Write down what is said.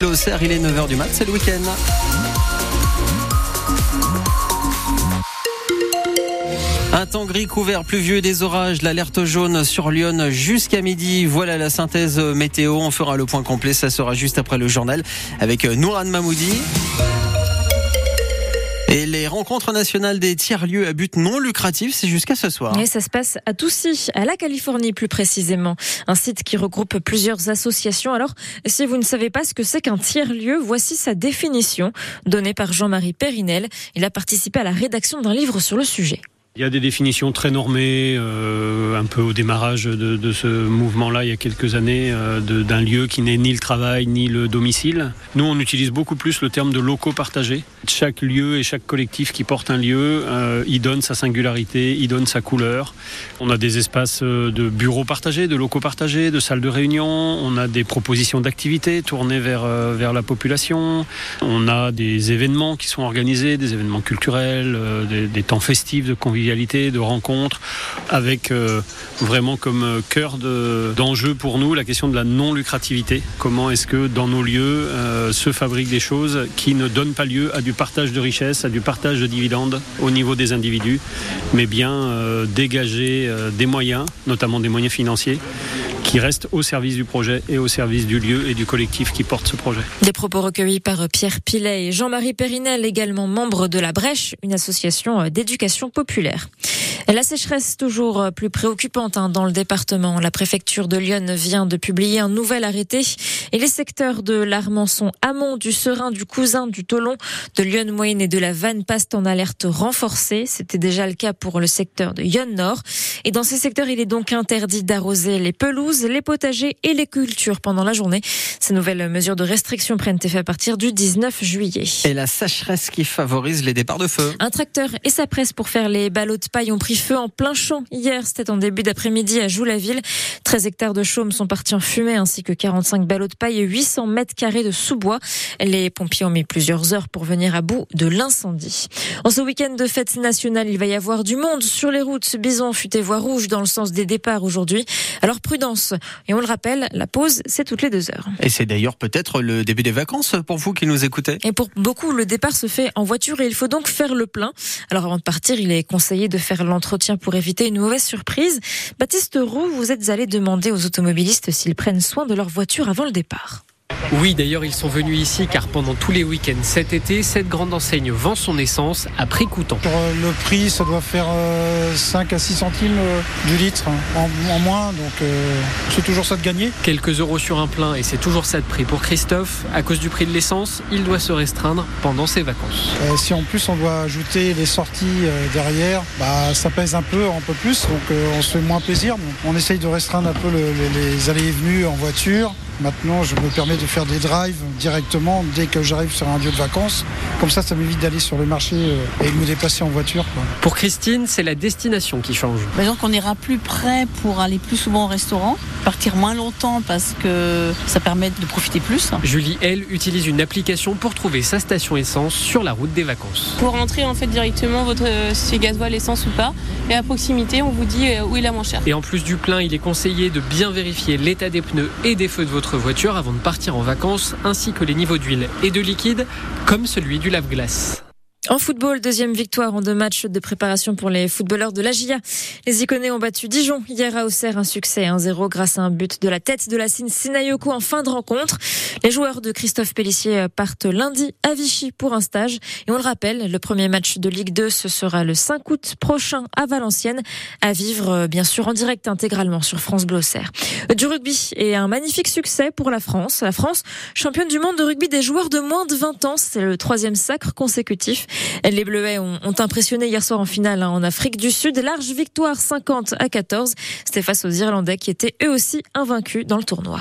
Il est 9h du mat, c'est le week-end. Un temps gris couvert, pluvieux des orages, l'alerte jaune sur Lyon jusqu'à midi. Voilà la synthèse météo. On fera le point complet, ça sera juste après le journal avec Nouran Mamoudi. Et les rencontres nationales des tiers-lieux à but non lucratif, c'est jusqu'à ce soir. Et ça se passe à Toussy, à la Californie plus précisément. Un site qui regroupe plusieurs associations. Alors, si vous ne savez pas ce que c'est qu'un tiers-lieu, voici sa définition donnée par Jean-Marie Périnel. Il a participé à la rédaction d'un livre sur le sujet. Il y a des définitions très normées, euh, un peu au démarrage de, ce mouvement-là il y a quelques années, euh, d'un lieu qui n'est ni le travail ni le domicile. Nous, on utilise beaucoup plus le terme de locaux partagés. Chaque lieu et chaque collectif qui porte un lieu, euh, y donne sa singularité, y donne sa couleur. On a des espaces euh, de bureaux partagés, de locaux partagés, de salles de réunion. On a des propositions d'activités tournées vers, vers la population. On a des événements qui sont organisés, des événements culturels, des temps festifs de convivialité de rencontres, avec euh, vraiment comme euh, cœur d'enjeu pour nous la question de la non-lucrativité. Comment est-ce que dans nos lieux euh, se fabriquent des choses qui ne donnent pas lieu à du partage de richesses, à du partage de dividendes au niveau des individus, mais bien dégager des moyens, notamment des moyens financiers, qui restent au service du projet et au service du lieu et du collectif qui porte ce projet. Des propos recueillis par Pierre Pilet et Jean-Marie Périnel, également membre de la Brèche, une association d'éducation populaire. La sécheresse toujours plus préoccupante hein, dans le département. La préfecture de Lyon vient de publier un nouvel arrêté et les secteurs de l'Armançon, Amont, du Serein, du Cousin, du Tolon, de Lyon Moyenne et de la Vanne passent en alerte renforcée. C'était déjà le cas pour le secteur de Lyon Nord. Et dans ces secteurs, il est donc interdit d'arroser les pelouses, les potagers et les cultures pendant la journée. Ces nouvelles mesures de restriction prennent effet à partir du 19 juillet. Et la sécheresse qui favorise les départs de feu. Un tracteur et sa presse pour faire les ballots de paille ont pris feu en plein champ hier. C'était en début d'après-midi à Joux-la-Ville. 13 hectares de chaume sont partis en fumée ainsi que 45 ballots de paille et 800 mètres carrés de sous-bois. Les pompiers ont mis plusieurs heures pour venir à bout de l'incendie. En ce week-end de fête nationale, il va y avoir du monde sur les routes. Bison fut et voie rouge dans le sens des départs aujourd'hui. Alors prudence. Et on le rappelle, la pause, c'est toutes les deux heures. Et c'est d'ailleurs peut-être le début des vacances pour vous qui nous écoutez. Et pour beaucoup, le départ se fait en voiture et il faut donc faire le plein. Alors avant de partir, il est conseillé de faire pour éviter une mauvaise surprise. Baptiste Roux, vous êtes allé demander aux automobilistes s'ils prennent soin de leur voiture avant le départ. Oui, d'ailleurs, ils sont venus ici car pendant tous les week-ends cet été, cette grande enseigne vend son essence à prix coûtant. Euh, le prix, ça doit faire euh, 5 à 6 centimes euh, du litre en, en moins, donc euh, c'est toujours ça de gagner. Quelques euros sur un plein et c'est toujours ça de prix pour Christophe. À cause du prix de l'essence, il doit se restreindre pendant ses vacances. Euh, si en plus on doit ajouter les sorties euh, derrière, bah, ça pèse un peu, un peu plus, donc euh, on se fait moins plaisir. Donc, on essaye de restreindre un peu le- les, les allées et venues en voiture. Maintenant, je me permets de faire des drives directement dès que j'arrive sur un lieu de vacances. Comme ça, ça m'évite d'aller sur le marché euh, et de me déplacer en voiture. quoi. Pour Christine, c'est la destination qui change. Exemple, on ira plus près pour aller plus souvent au restaurant, partir moins longtemps parce que ça permet de profiter plus. Julie, elle, utilise une application pour trouver sa station essence sur la route des vacances. Pour rentrer en fait directement votre euh, si gasoil, essence ou pas. Et à proximité, on vous dit euh, où est la moins chère. Et en plus du plein, il est conseillé de bien vérifier l'état des pneus et des feux de votre voiture avant de partir en vacances, ainsi que les niveaux d'huile et de liquide, comme celui du lave-glace. En football, deuxième victoire en deux matchs de préparation pour les footballeurs de la GIA. Les Iconais ont battu Dijon hier à Auxerre, un succès 1-0 grâce à un but de la tête de la Cine Sinayoko en fin de rencontre. Les joueurs de Christophe Pellissier partent lundi à Vichy pour un stage. Et on le rappelle, le premier match de Ligue 2, ce sera le 5 août prochain à Valenciennes, à vivre euh, bien sûr en direct intégralement sur France Bleu. Du rugby et un magnifique succès pour la France. La France, championne du monde de rugby des joueurs de moins de 20 ans, c'est le troisième sacre consécutif. Les Bleuets ont, impressionné hier soir en finale hein, en Afrique du Sud. Large victoire 50 à 14. C'était face aux Irlandais qui étaient eux aussi invaincus dans le tournoi.